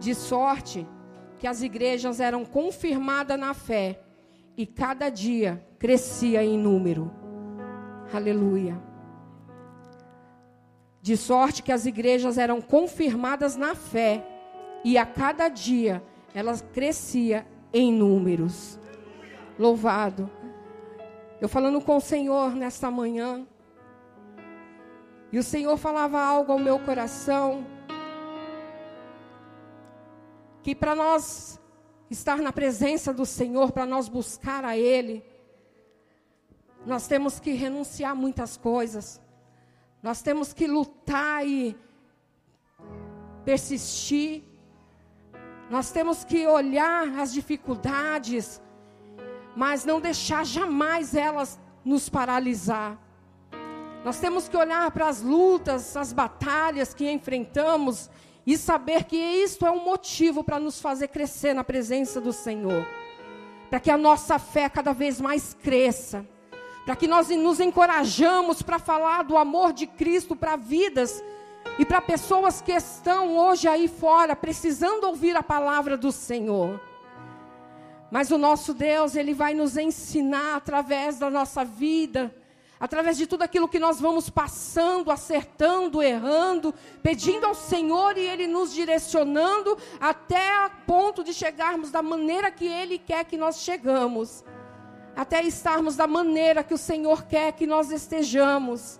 De sorte que as igrejas eram confirmadas na fé e cada dia crescia em número. Aleluia. De sorte que as igrejas eram confirmadas na fé e a cada dia elas crescia em números. Louvado. Eu falando com o Senhor nesta manhã, e o Senhor falava algo ao meu coração, que para nós estar na presença do Senhor, para nós buscar a Ele, nós temos que renunciar muitas coisas. Nós temos que lutar e persistir. Nós temos que olhar as dificuldades, mas não deixar jamais elas nos paralisar. Nós temos que olhar para as lutas, as batalhas que enfrentamos e saber que isto é um motivo para nos fazer crescer na presença do Senhor. Para que a nossa fé cada vez mais cresça para que nós nos encorajamos para falar do amor de Cristo para vidas e para pessoas que estão hoje aí fora precisando ouvir a palavra do Senhor. Mas o nosso Deus, ele vai nos ensinar através da nossa vida, através de tudo aquilo que nós vamos passando, acertando, errando, pedindo ao Senhor e Ele nos direcionando até a ponto de chegarmos da maneira que Ele quer que nós chegamos até estarmos da maneira que o Senhor quer que nós estejamos.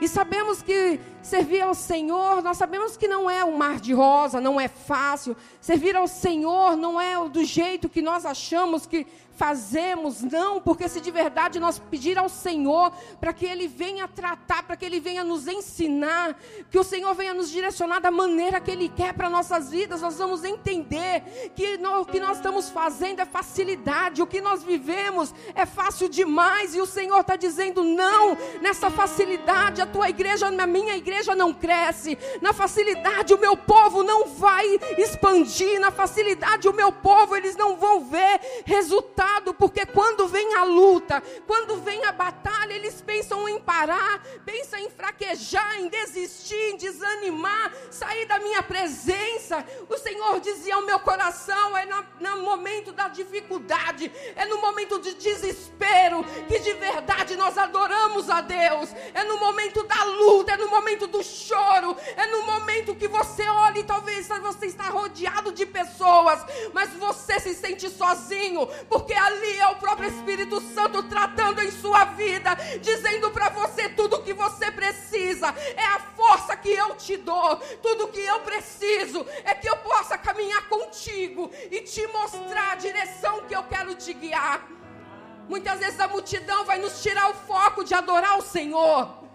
E sabemos que servir ao Senhor, nós sabemos que não é um mar de rosa, não é fácil. Servir ao Senhor não é do jeito que nós achamos que fazemos, não, porque se de verdade nós pedir ao Senhor para que Ele venha tratar, para que Ele venha nos ensinar, que o Senhor venha nos direcionar da maneira que Ele quer para nossas vidas, nós vamos entender que o que nós estamos fazendo é facilidade, o que nós vivemos é fácil demais, e o Senhor está dizendo: não, nessa facilidade a tua igreja, a minha igreja não cresce, na facilidade o meu povo não vai expandir, na facilidade o meu povo, eles não vão ver resultados porque quando vem a luta, quando vem a batalha, eles pensam em parar, pensam em fraquejar, em desistir, em desanimar, sair da minha presença. O Senhor dizia ao meu coração: é no momento da dificuldade, é no momento de desespero, que de verdade nós adoramos a Deus, é no momento da luta, é no momento do choro, é no momento que você olha e talvez você está rodeado de pessoas, mas você se sente sozinho, porque ali é o próprio Espírito Santo tratando em sua vida, dizendo para você tudo o que você precisa. É a força que eu te dou. Tudo o que eu preciso é que eu possa caminhar contigo e te mostrar a direção que eu quero te guiar. Muitas vezes a multidão vai nos tirar o foco de adorar o Senhor.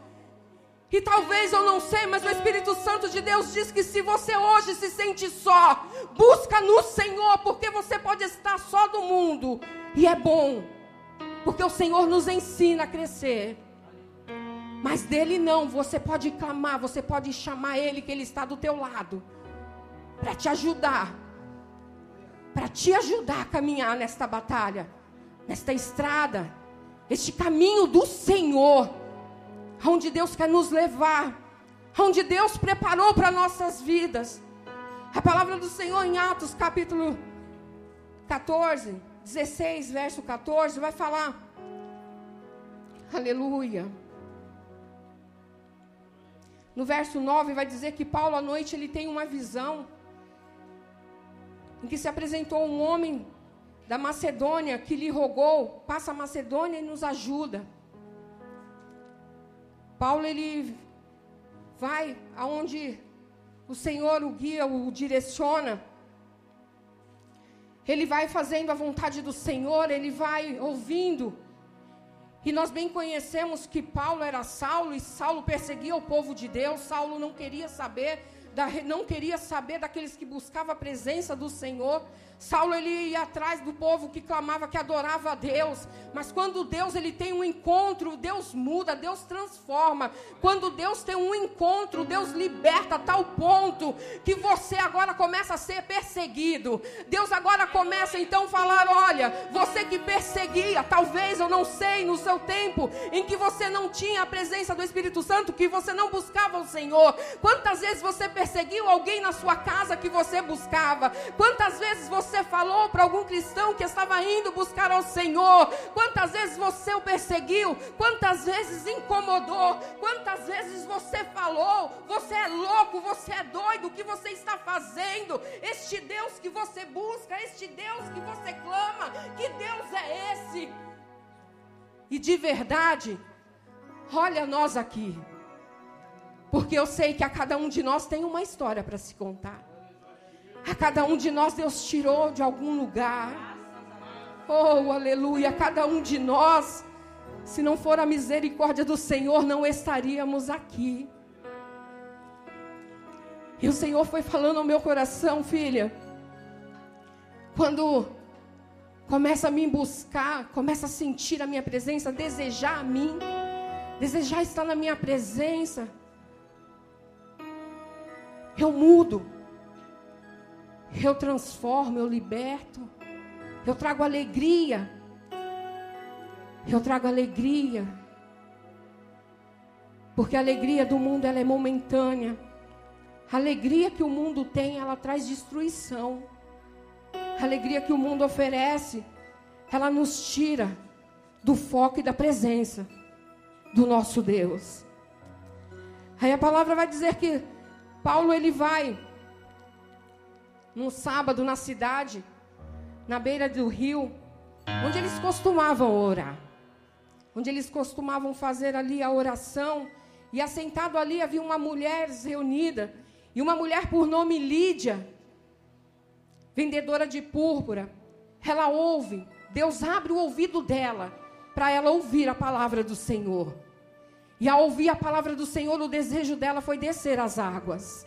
E talvez eu não sei, mas o Espírito Santo de Deus diz que se você hoje se sente só, busca no Senhor, porque você pode estar só do mundo. E é bom, porque o Senhor nos ensina a crescer. Mas dele não, você pode clamar, você pode chamar ele que ele está do teu lado para te ajudar. Para te ajudar a caminhar nesta batalha, nesta estrada, este caminho do Senhor aonde Deus quer nos levar, aonde Deus preparou para nossas vidas. A palavra do Senhor em Atos capítulo 14, 16, verso 14, vai falar. Aleluia. No verso 9 vai dizer que Paulo à noite ele tem uma visão em que se apresentou um homem da Macedônia que lhe rogou, passa a Macedônia e nos ajuda. Paulo ele vai aonde o Senhor o guia, o direciona. Ele vai fazendo a vontade do Senhor, ele vai ouvindo. E nós bem conhecemos que Paulo era Saulo e Saulo perseguia o povo de Deus. Saulo não queria saber não queria saber daqueles que buscavam a presença do Senhor. Saulo ele ia atrás do povo que clamava, que adorava a Deus. Mas quando Deus ele tem um encontro, Deus muda, Deus transforma. Quando Deus tem um encontro, Deus liberta a tal ponto que você agora começa a ser perseguido. Deus agora começa então a falar: olha, você que perseguia, talvez eu não sei no seu tempo em que você não tinha a presença do Espírito Santo, que você não buscava o Senhor. Quantas vezes você perseguiu alguém na sua casa que você buscava? Quantas vezes você falou para algum cristão que estava indo buscar ao Senhor? Quantas vezes você o perseguiu? Quantas vezes incomodou? Quantas vezes você falou? Você é louco, você é doido, o que você está fazendo? Este Deus que você busca, este Deus que você clama, que Deus é esse? E de verdade, olha nós aqui. Porque eu sei que a cada um de nós tem uma história para se contar. A cada um de nós Deus tirou de algum lugar. Oh, aleluia. Cada um de nós, se não for a misericórdia do Senhor, não estaríamos aqui. E o Senhor foi falando ao meu coração, filha. Quando começa a me buscar, começa a sentir a minha presença, desejar a mim, desejar estar na minha presença, eu mudo eu transformo, eu liberto, eu trago alegria. Eu trago alegria. Porque a alegria do mundo ela é momentânea. A alegria que o mundo tem, ela traz destruição. A alegria que o mundo oferece, ela nos tira do foco e da presença do nosso Deus. Aí a palavra vai dizer que Paulo ele vai num sábado na cidade, na beira do rio, onde eles costumavam orar, onde eles costumavam fazer ali a oração, e assentado ali havia uma mulher reunida, e uma mulher por nome Lídia, vendedora de púrpura. Ela ouve, Deus abre o ouvido dela para ela ouvir a palavra do Senhor. E ao ouvir a palavra do Senhor, o desejo dela foi descer as águas.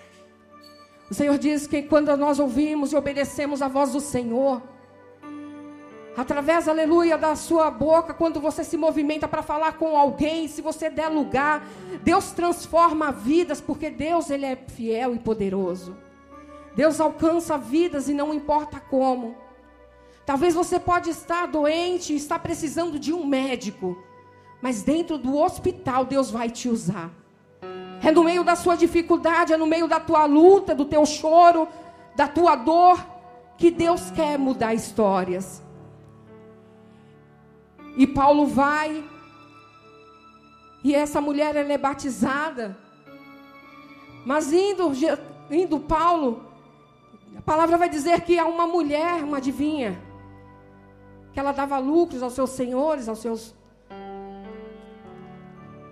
O Senhor diz que quando nós ouvimos e obedecemos a voz do Senhor, através, aleluia, da sua boca, quando você se movimenta para falar com alguém, se você der lugar, Deus transforma vidas, porque Deus ele é fiel e poderoso. Deus alcança vidas e não importa como. Talvez você pode estar doente e estar precisando de um médico, mas dentro do hospital Deus vai te usar. É no meio da sua dificuldade, é no meio da tua luta, do teu choro, da tua dor, que Deus quer mudar histórias. E Paulo vai, e essa mulher ela é batizada. Mas indo, indo Paulo, a palavra vai dizer que há uma mulher, uma adivinha, que ela dava lucros aos seus senhores, aos seus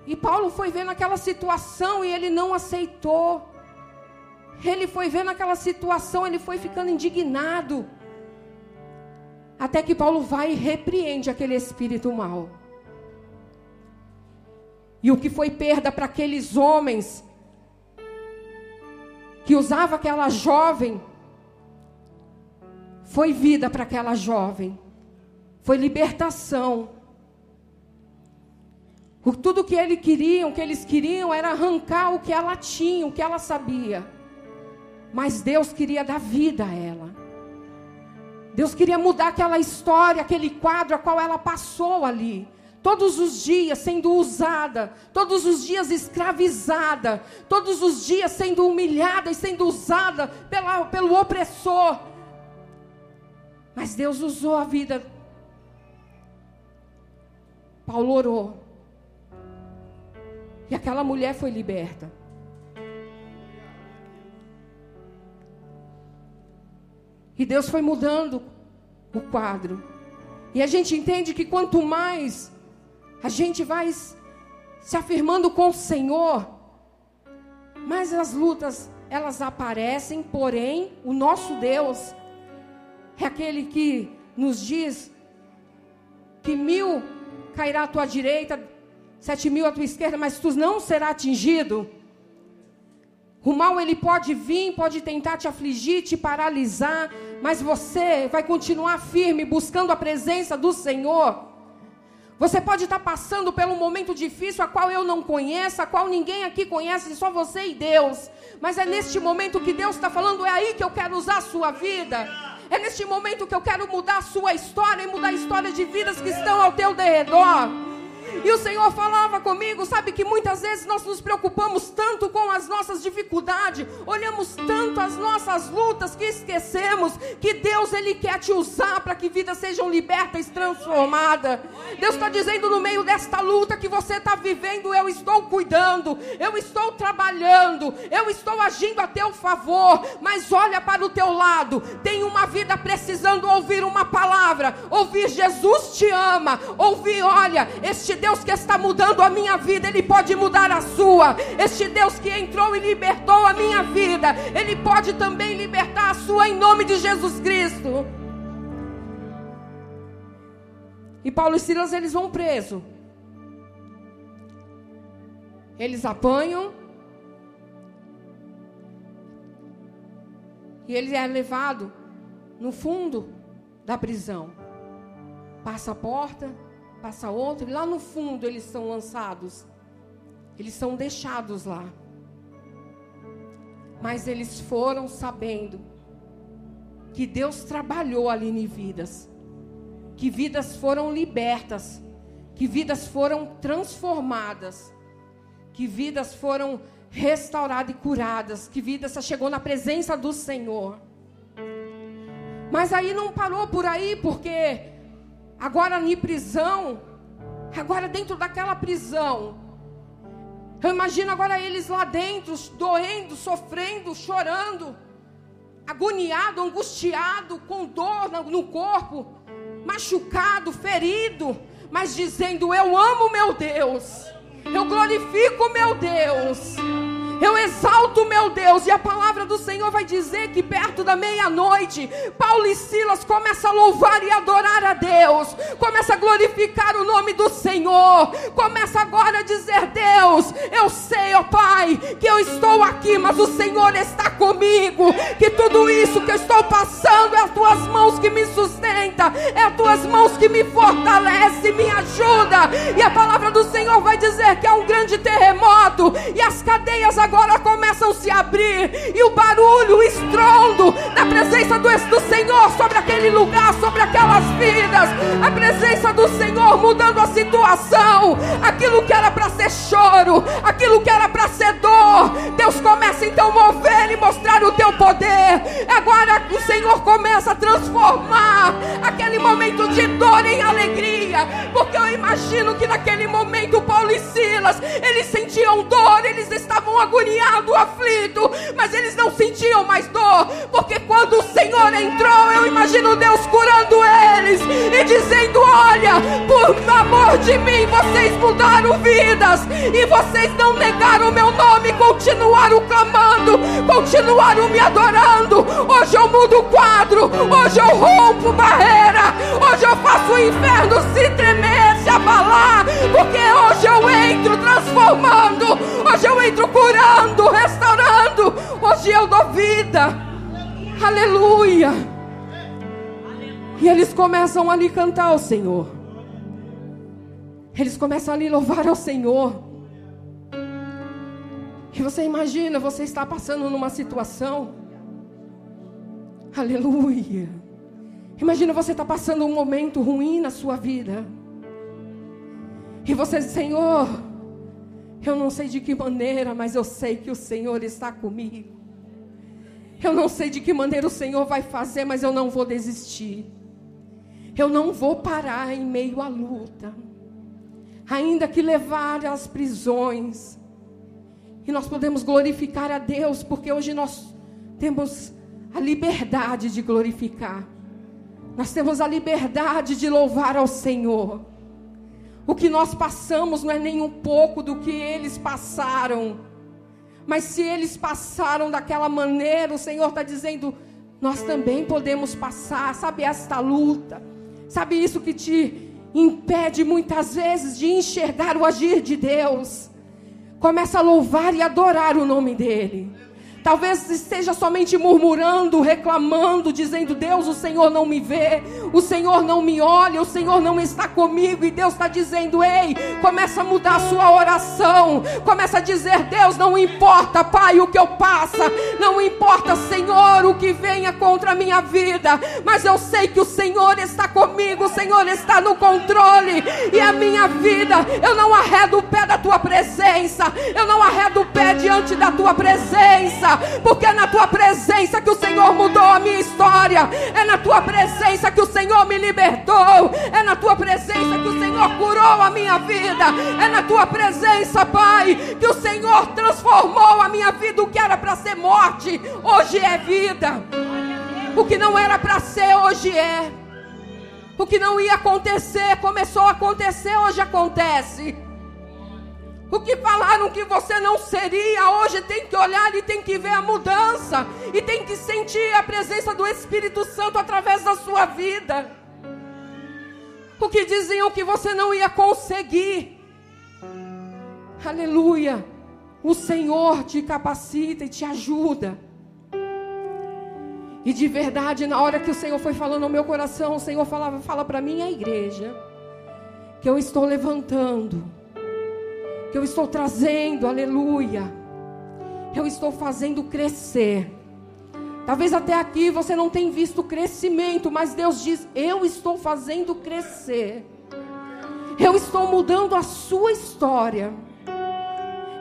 e Paulo foi vendo aquela situação e ele não aceitou. Ele foi vendo aquela situação, ele foi ficando indignado. Até que Paulo vai e repreende aquele espírito mau. E o que foi perda para aqueles homens que usava aquela jovem foi vida para aquela jovem. Foi libertação. Tudo que ele queriam, que eles queriam era arrancar o que ela tinha, o que ela sabia. Mas Deus queria dar vida a ela. Deus queria mudar aquela história, aquele quadro a qual ela passou ali. Todos os dias sendo usada, todos os dias escravizada, todos os dias sendo humilhada e sendo usada pela, pelo opressor. Mas Deus usou a vida. Paulo orou e aquela mulher foi liberta. E Deus foi mudando o quadro. E a gente entende que quanto mais a gente vai se afirmando com o Senhor, mais as lutas elas aparecem, porém, o nosso Deus é aquele que nos diz que mil cairá à tua direita, sete mil à tua esquerda, mas tu não será atingido. O mal ele pode vir, pode tentar te afligir, te paralisar, mas você vai continuar firme buscando a presença do Senhor. Você pode estar passando por um momento difícil, a qual eu não conheço, a qual ninguém aqui conhece, só você e Deus. Mas é neste momento que Deus está falando, é aí que eu quero usar a sua vida. É neste momento que eu quero mudar a sua história e mudar a história de vidas que estão ao teu derredor. E o Senhor falava comigo, sabe que muitas vezes nós nos preocupamos tanto com as nossas dificuldades, olhamos tanto as nossas lutas que esquecemos que Deus ele quer te usar para que vidas sejam libertas e transformadas. Deus está dizendo no meio desta luta que você está vivendo, eu estou cuidando, eu estou trabalhando, eu estou agindo a teu favor. Mas olha para o teu lado, tem uma vida precisando ouvir uma palavra, ouvir Jesus te ama, ouvir, olha, este Deus que está mudando a minha vida, Ele pode mudar a sua. Este Deus que entrou e libertou a minha vida, Ele pode também libertar a sua em nome de Jesus Cristo. E Paulo e Silas eles vão preso. Eles apanham. E ele é levado no fundo da prisão. Passa a porta, passa outro, e lá no fundo eles são lançados. Eles são deixados lá. Mas eles foram sabendo que Deus trabalhou ali em vidas, que vidas foram libertas, que vidas foram transformadas, que vidas foram restauradas e curadas, que vidas chegou na presença do Senhor. Mas aí não parou por aí, porque agora em prisão, agora dentro daquela prisão. Eu imagino agora eles lá dentro, doendo, sofrendo, chorando, agoniado, angustiado, com dor no corpo, machucado, ferido, mas dizendo: Eu amo meu Deus, eu glorifico meu Deus. Eu exalto meu Deus, e a palavra do Senhor vai dizer que perto da meia-noite, Paulo e Silas começam a louvar e adorar a Deus, começa a glorificar o nome do Senhor, começa agora a dizer: Deus, eu sei, ó Pai, que eu estou aqui, mas o Senhor está comigo, que tudo isso que eu estou passando é as tuas mãos que me sustenta, é as tuas mãos que me fortalece, me ajuda, e a palavra do Senhor vai dizer que é um grande terremoto, e as cadeias agora começam a se abrir, e o barulho, o estrondo da presença do, do Senhor sobre aquele lugar, sobre aquelas vidas, a presença do Senhor mudando a situação, aquilo que era para ser choro, aquilo que era para ser dor, Deus começa então a mover e mostrar o teu poder. Agora o Senhor começa a transformar aquele momento de dor em alegria, porque eu imagino que naquele momento Paulo e Silas, eles sentiam dor, eles estavam agoniado, aflito, mas eles não sentiam mais dor, porque quando o Senhor entrou, eu imagino Deus curando eles e dizendo: Olha, por amor de mim, vocês mudaram vidas e vocês não negaram o meu nome, continuaram clamando, continuaram me adorando. Hoje eu mudo o quadro, hoje eu rompo barreira, hoje eu faço o inferno se tremer, abalar, porque hoje eu entro transformando, hoje eu entro curando, restaurando. Hoje eu dou vida. Aleluia. E eles começam ali cantar ao Senhor. Eles começam ali louvar ao Senhor. E você imagina, você está passando numa situação. Aleluia. Imagina você está passando um momento ruim na sua vida. E você diz, Senhor, eu não sei de que maneira, mas eu sei que o Senhor está comigo. Eu não sei de que maneira o Senhor vai fazer, mas eu não vou desistir. Eu não vou parar em meio à luta. Ainda que levar às prisões. E nós podemos glorificar a Deus, porque hoje nós temos a liberdade de glorificar. Nós temos a liberdade de louvar ao Senhor. O que nós passamos não é nem um pouco do que eles passaram. Mas se eles passaram daquela maneira, o Senhor está dizendo: nós também podemos passar. Sabe esta luta? Sabe isso que te impede muitas vezes de enxergar o agir de Deus? Começa a louvar e adorar o nome dEle. Talvez esteja somente murmurando, reclamando, dizendo: Deus, o Senhor não me vê, o Senhor não me olha, o Senhor não está comigo. E Deus está dizendo: Ei, começa a mudar a sua oração. Começa a dizer: Deus, não importa, Pai, o que eu passa, não importa, Senhor, que venha contra a minha vida, mas eu sei que o Senhor está comigo, o Senhor está no controle. E a minha vida, eu não arredo o pé da tua presença, eu não arredo o pé diante da tua presença porque é na tua presença que o Senhor mudou a minha história, é na tua presença que o me libertou, é na tua presença que o Senhor curou a minha vida, é na tua presença, Pai, que o Senhor transformou a minha vida. O que era para ser morte, hoje é vida. O que não era para ser, hoje é. O que não ia acontecer, começou a acontecer, hoje acontece. O que falaram que você não seria, hoje tem que olhar e tem que ver a mudança. E tem que sentir a presença do Espírito Santo através da sua vida. O que diziam que você não ia conseguir. Aleluia. O Senhor te capacita e te ajuda. E de verdade, na hora que o Senhor foi falando ao meu coração, o Senhor falava, fala para mim a igreja que eu estou levantando que eu estou trazendo, aleluia. Eu estou fazendo crescer. Talvez até aqui você não tenha visto crescimento, mas Deus diz: Eu estou fazendo crescer. Eu estou mudando a sua história.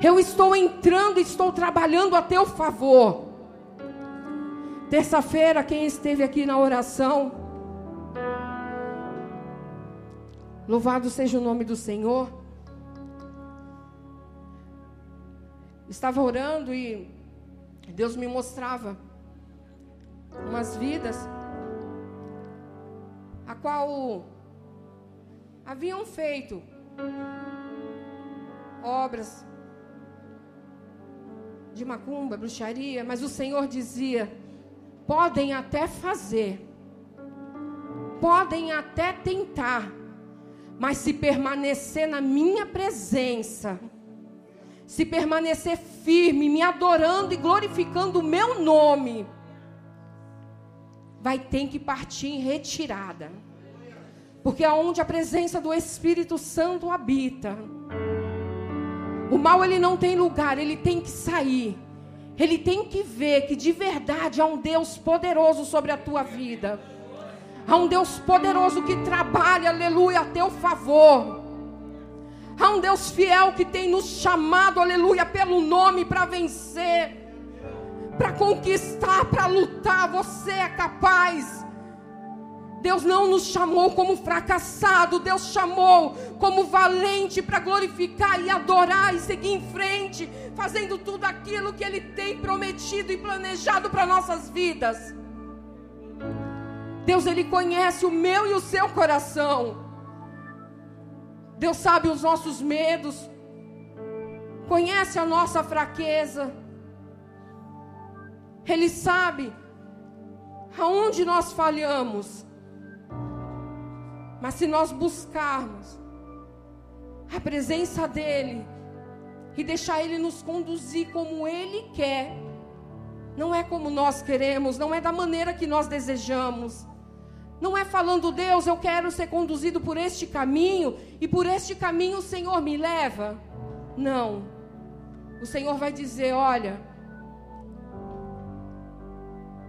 Eu estou entrando, estou trabalhando a teu favor. Terça-feira, quem esteve aqui na oração, louvado seja o nome do Senhor. estava orando e Deus me mostrava umas vidas a qual haviam feito obras de macumba, bruxaria, mas o Senhor dizia: podem até fazer, podem até tentar, mas se permanecer na minha presença, se permanecer firme, me adorando e glorificando o meu nome, vai ter que partir em retirada. Porque aonde a presença do Espírito Santo habita, o mal ele não tem lugar, ele tem que sair. Ele tem que ver que de verdade há um Deus poderoso sobre a tua vida. Há um Deus poderoso que trabalha, aleluia, a teu favor. Há um Deus fiel que tem nos chamado, aleluia, pelo nome para vencer, para conquistar, para lutar. Você é capaz. Deus não nos chamou como fracassado, Deus chamou como valente para glorificar e adorar e seguir em frente, fazendo tudo aquilo que Ele tem prometido e planejado para nossas vidas. Deus, Ele conhece o meu e o seu coração. Deus sabe os nossos medos, conhece a nossa fraqueza, Ele sabe aonde nós falhamos. Mas se nós buscarmos a presença dEle e deixar Ele nos conduzir como Ele quer, não é como nós queremos, não é da maneira que nós desejamos. Não é falando, Deus, eu quero ser conduzido por este caminho e por este caminho o Senhor me leva. Não. O Senhor vai dizer: olha,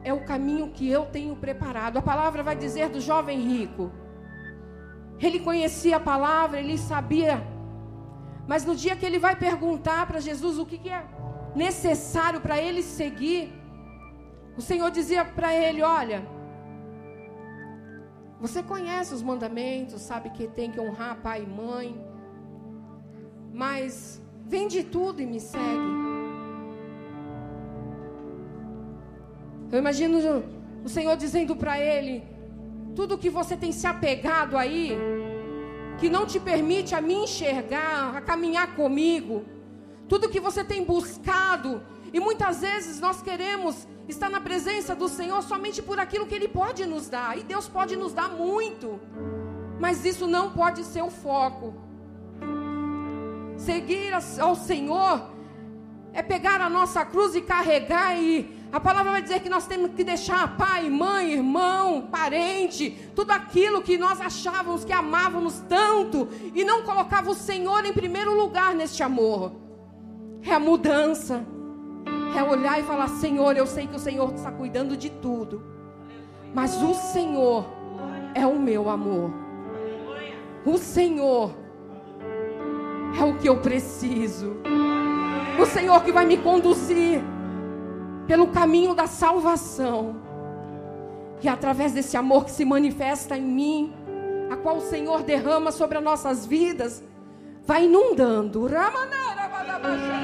é o caminho que eu tenho preparado. A palavra vai dizer do jovem rico. Ele conhecia a palavra, ele sabia. Mas no dia que ele vai perguntar para Jesus o que, que é necessário para ele seguir, o Senhor dizia para ele: Olha, você conhece os mandamentos, sabe que tem que honrar pai e mãe. Mas vende tudo e me segue. Eu imagino o Senhor dizendo para ele: tudo que você tem se apegado aí, que não te permite a me enxergar, a caminhar comigo, tudo que você tem buscado, e muitas vezes nós queremos estar na presença do Senhor somente por aquilo que Ele pode nos dar. E Deus pode nos dar muito. Mas isso não pode ser o foco. Seguir ao Senhor é pegar a nossa cruz e carregar e a palavra vai dizer que nós temos que deixar pai, mãe, irmão, parente, tudo aquilo que nós achávamos que amávamos tanto e não colocava o Senhor em primeiro lugar neste amor. É a mudança. É olhar e falar: Senhor, eu sei que o Senhor está cuidando de tudo, mas o Senhor é o meu amor. O Senhor é o que eu preciso. O Senhor que vai me conduzir pelo caminho da salvação. E através desse amor que se manifesta em mim, a qual o Senhor derrama sobre as nossas vidas, vai inundando. E